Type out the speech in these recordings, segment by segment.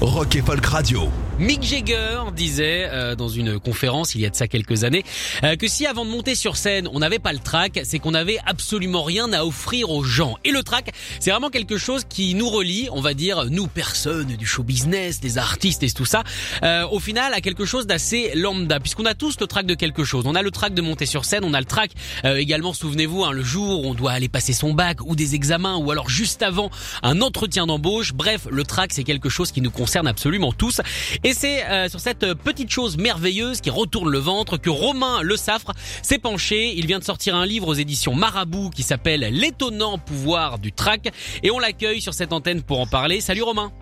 Rock et Folk Radio. Mick Jagger disait euh, dans une conférence il y a de ça quelques années euh, que si avant de monter sur scène on n'avait pas le track, c'est qu'on n'avait absolument rien à offrir aux gens. Et le track, c'est vraiment quelque chose qui nous relie, on va dire nous personnes du show business, des artistes et tout ça, euh, au final à quelque chose d'assez lambda, puisqu'on a tous le track de quelque chose. On a le track de monter sur scène, on a le track également, souvenez-vous, hein, le jour où on doit aller passer son bac ou des examens, ou alors juste avant un entretien d'embauche. Bref, le track c'est quelque chose qui nous concerne absolument tous. Et c'est euh, sur cette petite chose merveilleuse qui retourne le ventre que Romain Le Saffre s'est penché. Il vient de sortir un livre aux éditions Marabout qui s'appelle L'étonnant pouvoir du track. Et on l'accueille sur cette antenne pour en parler. Salut Romain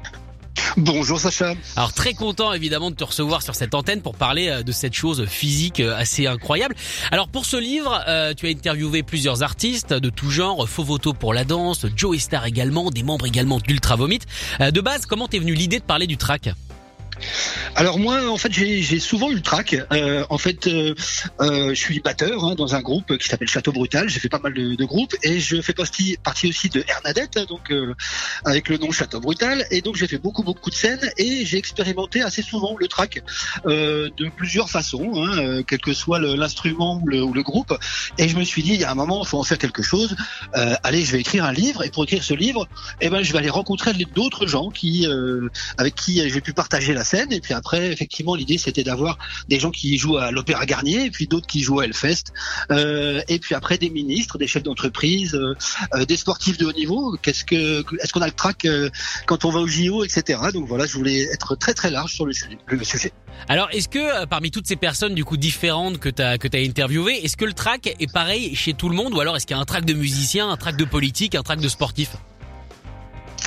Bonjour Sacha. Alors très content évidemment de te recevoir sur cette antenne pour parler euh, de cette chose physique euh, assez incroyable. Alors pour ce livre, tu as interviewé plusieurs artistes de tout genre, Fovoto pour la danse, Joe Star également, des membres également d'Ultra Vomit. de base, comment t'es venu l'idée de parler du track? Alors moi, en fait, j'ai souvent eu le trac. Euh, en fait, euh, euh, je suis batteur hein, dans un groupe qui s'appelle Château Brutal. J'ai fait pas mal de, groupes et je fais partie, aussi de Hernadette, donc avec le nom Château Brutal. Et donc j'ai fait beaucoup beaucoup de scènes et j'ai expérimenté assez souvent le track de plusieurs façons, hein, quel que soit l'instrument ou, ou le, groupe. Et je me suis dit, il y a un moment, il faut en faire quelque chose. allez, je vais écrire un livre et pour écrire ce livre, eh ben, je vais aller rencontrer d'autres gens qui, avec qui j'ai pu partager la scène. Et puis après, effectivement, l'idée c'était d'avoir des gens qui jouent à l'Opéra Garnier, et puis d'autres qui jouent à Hellfest, euh, et puis après des ministres, des chefs d'entreprise, euh, euh, des sportifs de haut niveau. Qu'est-ce que, est-ce qu'on a le trac quand on va au JO, etc. Donc voilà, je voulais être très très large sur le, sujet. Alors, est-ce que parmi toutes ces personnes du coup différentes que tu as que tu interviewées, est-ce que le track est pareil chez tout le monde, ou alors est-ce qu'il y a un track de musicien, un track de politique, un track de sportif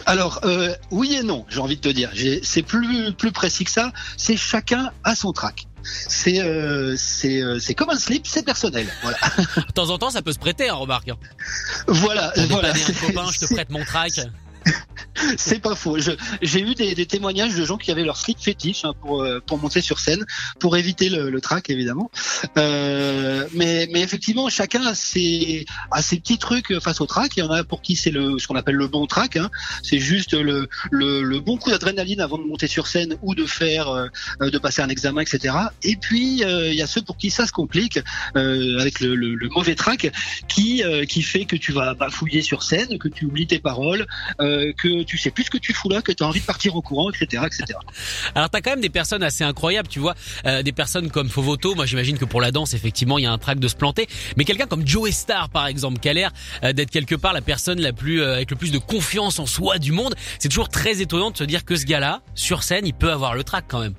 alors euh, oui et non, j'ai envie de te dire. C'est plus plus précis que ça. C'est chacun à son track. C'est euh, c'est euh, c'est comme un slip, c'est personnel. Voilà. de temps en temps, ça peut se prêter, hein, remarque. Voilà. voilà. un copain, je te prête mon track. c'est pas faux. J'ai eu des, témoignages de gens qui avaient leur slip fétiche hein, pour euh, pour monter sur scène, pour éviter le, le track évidemment. Euh, mais mais effectivement, chacun a ses a ses petits trucs face au track. Il y en a pour qui c'est ce qu'on appelle le bon track. Hein. C'est juste le, le, bon coup d'adrénaline avant de monter sur scène ou de faire euh, de passer un examen, etc. Et puis il y a ceux pour qui ça se complique avec le, le, mauvais track qui qui fait que tu vas bafouiller sur scène, que tu oublies tes paroles, que tu sais plus ce que tu fous là, que tu as envie de partir au courant, etc., etc. Alors t'as quand même des personnes assez incroyables, tu vois, euh, des personnes comme Fovoto. Moi, j'imagine que pour la danse, effectivement, il y a un trac de se planter. Mais quelqu'un comme Joe Star, par exemple, qui a l'air euh, d'être quelque part la personne la plus euh, avec le plus de confiance en soi du monde, c'est toujours très étonnant de se dire que ce gars-là, sur scène, il peut avoir le trac quand même.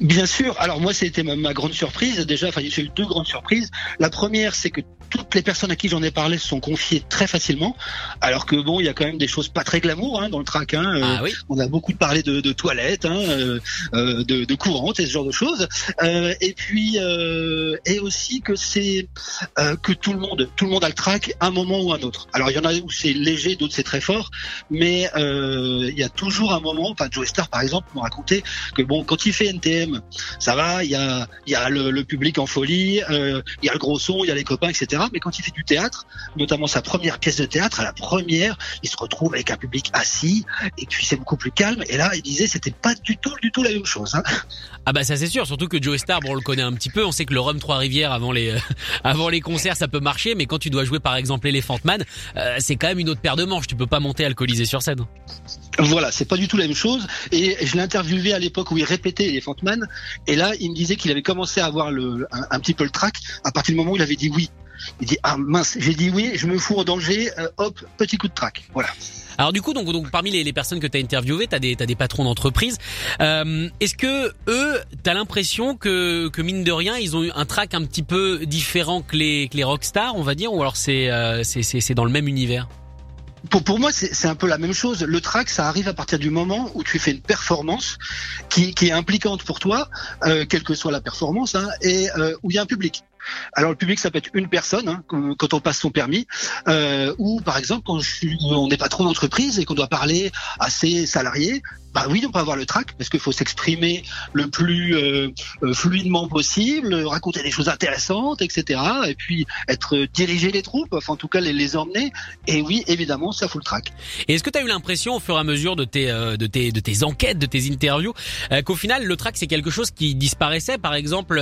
Bien sûr. Alors moi, c'était ma, ma, grande surprise. Déjà, enfin, j'ai eu deux grandes surprises. La première, c'est que toutes les personnes à qui j'en ai parlé se sont confiées très facilement. Alors que bon, il y a quand même des choses pas très glamour hein, dans le track. Hein. Ah, oui. On a beaucoup parlé de, de toilettes, hein, euh, euh de, de courantes et ce genre de choses. Euh, et puis euh, et aussi que c'est euh, que tout le monde, tout le monde a le track un moment ou un autre. Alors il y en a où c'est léger, d'autres c'est très fort, mais il y a toujours un moment. Enfin, Joe Star par exemple m'a raconté que bon, quand il fait NTM, ça va, il y a il y a le, le public en folie, il y a le gros son, il y a les copains, etc. Mais quand il fait du théâtre, notamment sa première pièce de théâtre, à la première, il se retrouve avec un public assis, et puis c'est beaucoup plus calme. Et là, il disait, c'était pas du tout, du tout la même chose. Hein. Ah bah ça c'est sûr, surtout que Joe Star, bon, on le connaît un petit peu. On sait que le Rhum Trois Rivières avant les avant les concerts, ça peut marcher, mais quand tu dois jouer par exemple Elephant Man, euh, c'est quand même une autre paire de manches. Tu peux pas monter alcoolisé sur scène. Voilà, c'est pas du tout la même chose. Et je l'ai interviewé à l'époque où il répétait Elephant Man, et là, il me disait qu'il avait commencé à avoir le, un, un, petit peu le track à partir du moment où il avait dit oui. Il dit ah mince, j'ai dit oui, je me fous en danger, euh, hop, petit coup de trac. Voilà. Alors du coup, donc, donc parmi les, les personnes que tu as interviewées, tu as des, as des patrons d'entreprise. Euh, Est-ce que eux, tu as l'impression que, que mine de rien, ils ont eu un track un petit peu différent que les, que les rockstars, on va dire, ou alors c'est euh, c'est dans le même univers? Pour, pour moi, c'est c'est un peu la même chose. Le track, ça arrive à partir du moment où tu fais une performance qui, qui est impliquante pour toi, euh, quelle que soit la performance, hein, et euh, où il y a un public. Alors le public, ça peut être une personne hein, quand on passe son permis, euh, ou par exemple quand je suis, on est patron d'entreprise et qu'on doit parler à ses salariés. Bah oui, on peut avoir le track parce qu'il faut s'exprimer le plus euh, euh, fluidement possible, raconter des choses intéressantes, etc. Et puis être euh, diriger les troupes, enfin en tout cas les, les emmener. Et oui, évidemment, ça faut le track. Et est-ce que tu as eu l'impression au fur et à mesure de tes euh, de tes de tes enquêtes, de tes interviews, euh, qu'au final le track c'est quelque chose qui disparaissait? Par exemple,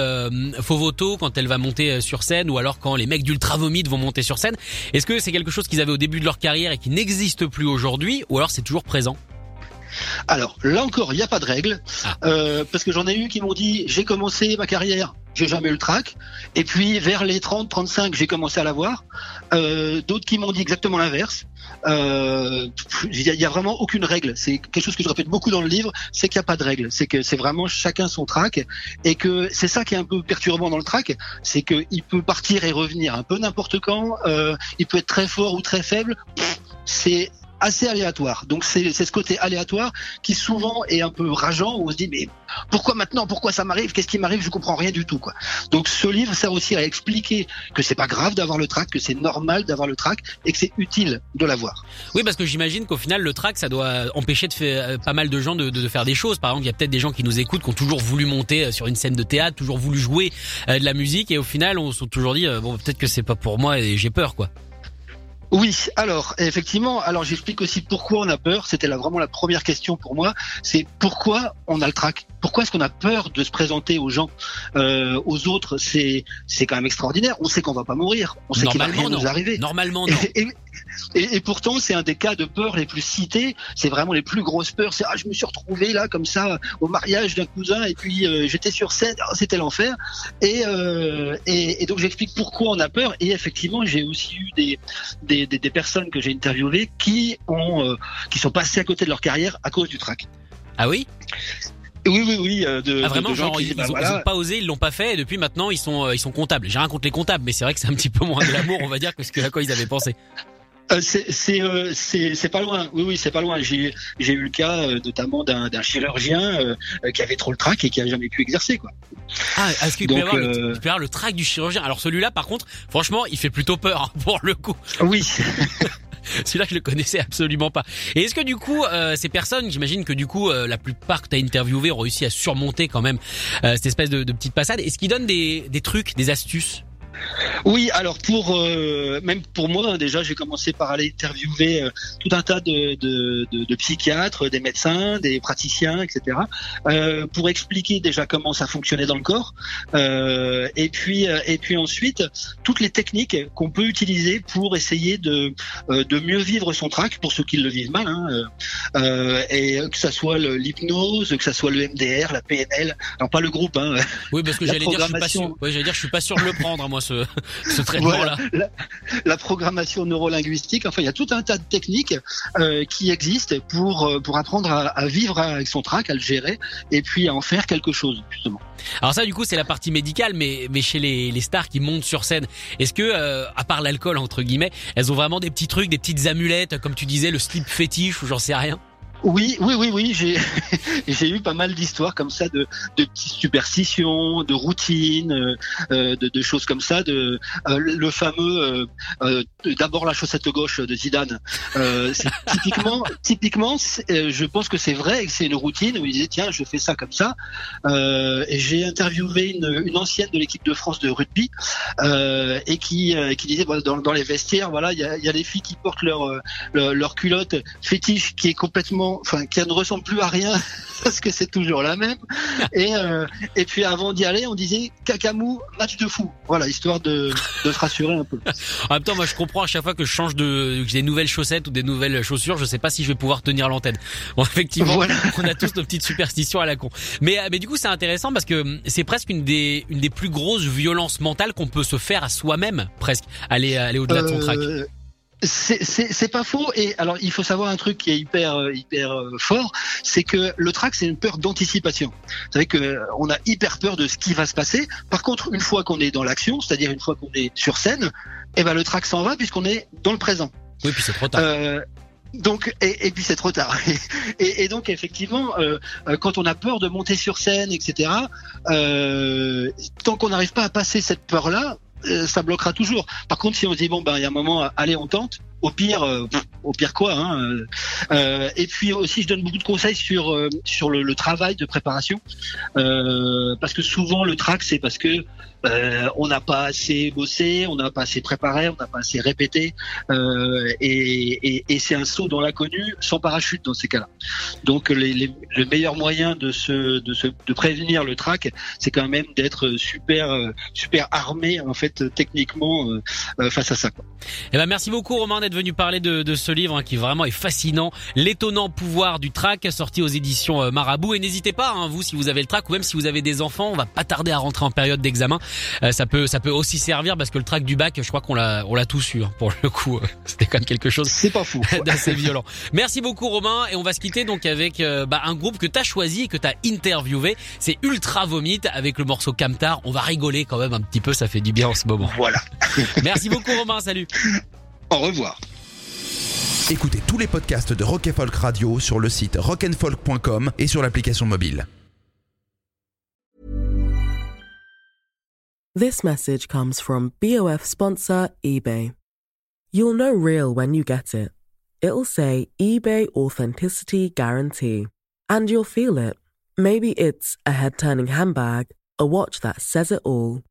Fovoto quand elle va monter sur scène, ou alors quand les mecs d'Ultra Vomit vont monter sur scène. Est-ce que c'est quelque chose qu'ils avaient au début de leur carrière et qui n'existe plus aujourd'hui, ou alors c'est toujours présent? Alors là encore, il n'y a pas de règle, Ah. euh, parce que j'en ai eu qui m'ont dit j'ai commencé ma carrière, j'ai jamais eu le track, et puis vers les 30-35 j'ai commencé à l'avoir. Euh, D'autres qui m'ont dit exactement l'inverse. Euh, Il y, a- vraiment aucune règle. C'est quelque chose que je répète beaucoup dans le livre, c'est qu'il n'y a pas de règle. C'est que c'est vraiment chacun son track, et que c'est ça qui est un peu perturbant dans le track, c'est qu'il peut partir et revenir un peu n'importe quand. euh, il peut être très fort ou très faible. C'est assez aléatoire. Donc c'est ce côté aléatoire qui souvent est un peu rageant où on se dit mais pourquoi maintenant? Pourquoi ça m'arrive? Qu'est-ce qui m'arrive? Je comprends rien du tout quoi. Donc ce livre sert aussi à expliquer que c'est pas grave d'avoir le track que c'est normal d'avoir le track et que c'est utile de l'avoir. Oui, parce que j'imagine qu'au final, le track, ça doit empêcher de faire euh, pas mal de gens de, de, faire des choses. Par exemple, il y a peut-être des gens qui nous écoutent, qui ont toujours voulu monter euh, sur une scène de théâtre, toujours voulu jouer euh, de la musique, et au final, on s'est toujours dit, bon, peut-être que c'est pas pour moi, et j'ai peur, quoi. Oui, alors effectivement, alors j'explique aussi pourquoi on a peur. C'était vraiment la première question pour moi. C'est pourquoi on a le trac? Pourquoi est-ce qu'on a peur de se présenter aux gens, euh, aux autres? C'est c'est quand même extraordinaire. On sait qu'on va pas mourir. On sait qu'il va rien nous arriver. Normalement, non. Et, et- et pourtant, c'est un des cas de peur les plus cités. C'est vraiment les plus grosses peurs. C'est ah, je me suis retrouvé là comme ça au mariage d'un cousin et puis euh, j'étais sur scène. Ah, c'était l'enfer. Et, euh, et, et donc j'explique pourquoi on a peur. Et effectivement, j'ai aussi eu des des, des, des personnes que j'ai interviewées qui ont euh, qui sont passées à côté de leur carrière à cause du trac. Ah oui? Oui, oui, oui. euh, De, Ah vraiment, de gens genre, qui ils, bah, ont, voilà. ils ont pas osé, ils l'ont pas fait, et depuis maintenant, ils sont, euh, ils sont comptables. J'ai rien contre les comptables, mais c'est vrai que c'est un petit peu moins de l'amour, on va dire, que ce que à quoi ils avaient pensé. Euh, c'est euh, c'est pas loin. Oui oui c'est pas loin. J'ai j'ai eu le cas euh, notamment d'un chirurgien qui avait trop le trac et qui a jamais pu exercer quoi. Ah, est-ce qu'il peut y avoir, le, peut avoir le trac du chirurgien? Alors celui-là, par contre, franchement, il fait plutôt peur, hein, pour le coup. Oui. Celui-là, je le connaissais absolument pas. Et est-ce que du coup, euh, ces personnes, j'imagine que du coup, euh, la plupart que tu as interviewé ont réussi à surmonter quand même euh, cette espèce de, petite passade. Est-ce qu'ils donnent des trucs, des astuces? Oui, alors pour euh, même pour moi hein, déjà, j'ai commencé par aller interviewer euh, tout un tas de, de, de, de psychiatres, des médecins, des praticiens, etc. euh, pour expliquer déjà comment ça fonctionnait dans le corps, et puis et puis ensuite toutes les techniques qu'on peut utiliser pour essayer de de mieux vivre son trac pour ceux qui le vivent mal, hein, et que ça soit l'hypnose, que ça soit le MDR, la PNL, alors pas le groupe, hein, Oui, parce que La j'allais dire, je suis pas programmation. sûr. Ouais, j'allais dire, je suis pas sûr de le prendre, hein, moi, ce, ce traitement-là. Voilà, la, la programmation neurolinguistique. Enfin, il y a tout un tas de techniques euh, qui existent pour euh, pour apprendre à, à vivre avec son trac, à le gérer, et puis à en faire quelque chose justement. Alors ça, du coup, c'est la partie médicale, mais mais chez les, les stars qui montent sur scène, est-ce que, euh, à part l'alcool entre guillemets, elles ont vraiment des petits trucs, des petites amulettes, comme tu disais, le slip fétiche ou j'en sais rien? Oui, oui, oui, oui. J'ai j'ai eu pas mal d'histoires comme ça de de petites superstitions, de routines, euh, euh, de, de choses comme ça. De euh, le fameux euh, euh, d'abord la chaussette gauche de Zidane. Euh, typiquement, typiquement, je pense que c'est vrai et que c'est une routine où il disait tiens, je fais ça comme ça. Euh, et j'ai interviewé une, une ancienne de l'équipe de France de rugby euh, et qui euh, qui disait voilà, dans, dans les vestiaires, voilà, il y a, il y a des filles qui portent leur leur, leur culotte fétiche qui est complètement, enfin, qui ne ressemble plus à rien parce que c'est toujours la même. Et euh, et puis avant d'y aller, on disait cacamou match de fou. Voilà, histoire de de se rassurer un peu. En même temps, moi, je comprends à chaque fois que je change de, que j'ai des nouvelles chaussettes ou des nouvelles chaussures, je sais pas si je vais pouvoir tenir l'antenne. Bon, effectivement, Voilà. on a tous nos petites superstitions à la con. Mais, euh, mais du coup, c'est intéressant parce que hum, c'est presque une des, une des plus grosses violences mentales qu'on peut se faire à soi-même, presque. Aller, aller au-delà de son trac. C'est- pas faux et alors il faut savoir un truc qui est hyper euh, hyper euh, fort c'est que le trac c'est une peur d'anticipation vous savez que euh, on a hyper peur de ce qui va se passer par contre une fois qu'on est dans l'action c'est-à-dire une fois qu'on est sur scène eh ben le trac s'en va puisqu'on est dans le présent Oui, puis c'est trop tard. Euh, donc et, et puis c'est trop tard. Et, et donc effectivement, euh, quand on a peur de monter sur scène, etc. Euh, tant qu'on n'arrive pas à passer cette peur-là, ça bloquera toujours. Par contre, si on se dit bon ben il y a un moment, allez on tente. Au pire, euh, au pire quoi. Hein, euh, et puis aussi, je donne beaucoup de conseils sur euh, sur le, travail de préparation, euh, parce que souvent le track c'est parce que on n'a pas assez bossé, on n'a pas assez préparé, on n'a pas assez répété, et, et, c'est un saut dans l'inconnu sans parachute dans ces cas-là. Donc le meilleur moyen de se, de se de prévenir le track, c'est quand même d'être super super armé en fait techniquement face à ça. Quoi. Eh ben merci beaucoup Romain d'être venu parler de, de ce livre hein, qui vraiment est fascinant, l'étonnant pouvoir du track sorti aux éditions euh, Marabout et n'hésitez pas hein, vous si vous avez le track ou même si vous avez des enfants, on va pas tarder à rentrer en période d'examen. Euh, ça peut ça peut aussi servir parce que le track du bac, je crois qu'on l'a on l'a tous eu hein, pour le coup. euh, C'était quand même quelque chose C'est pas fou. d'assez violent. Merci beaucoup Romain et on va se quitter donc avec euh, bah, un groupe que t'as choisi et que t'as interviewé. C'est Ultra Vomit avec le morceau Camtar. On va rigoler quand même un petit peu, ça fait du bien en ce moment. Voilà. Merci beaucoup Romain, salut. Au revoir. Écoutez tous les podcasts de Rock Folk Radio sur le site rockandfolk.com et sur l'application mobile. This message comes from BOF sponsor eBay. You'll know real when you get it. It'll say eBay Authenticity Guarantee. And you'll feel it. Maybe it's a head turning handbag, a watch that says it all,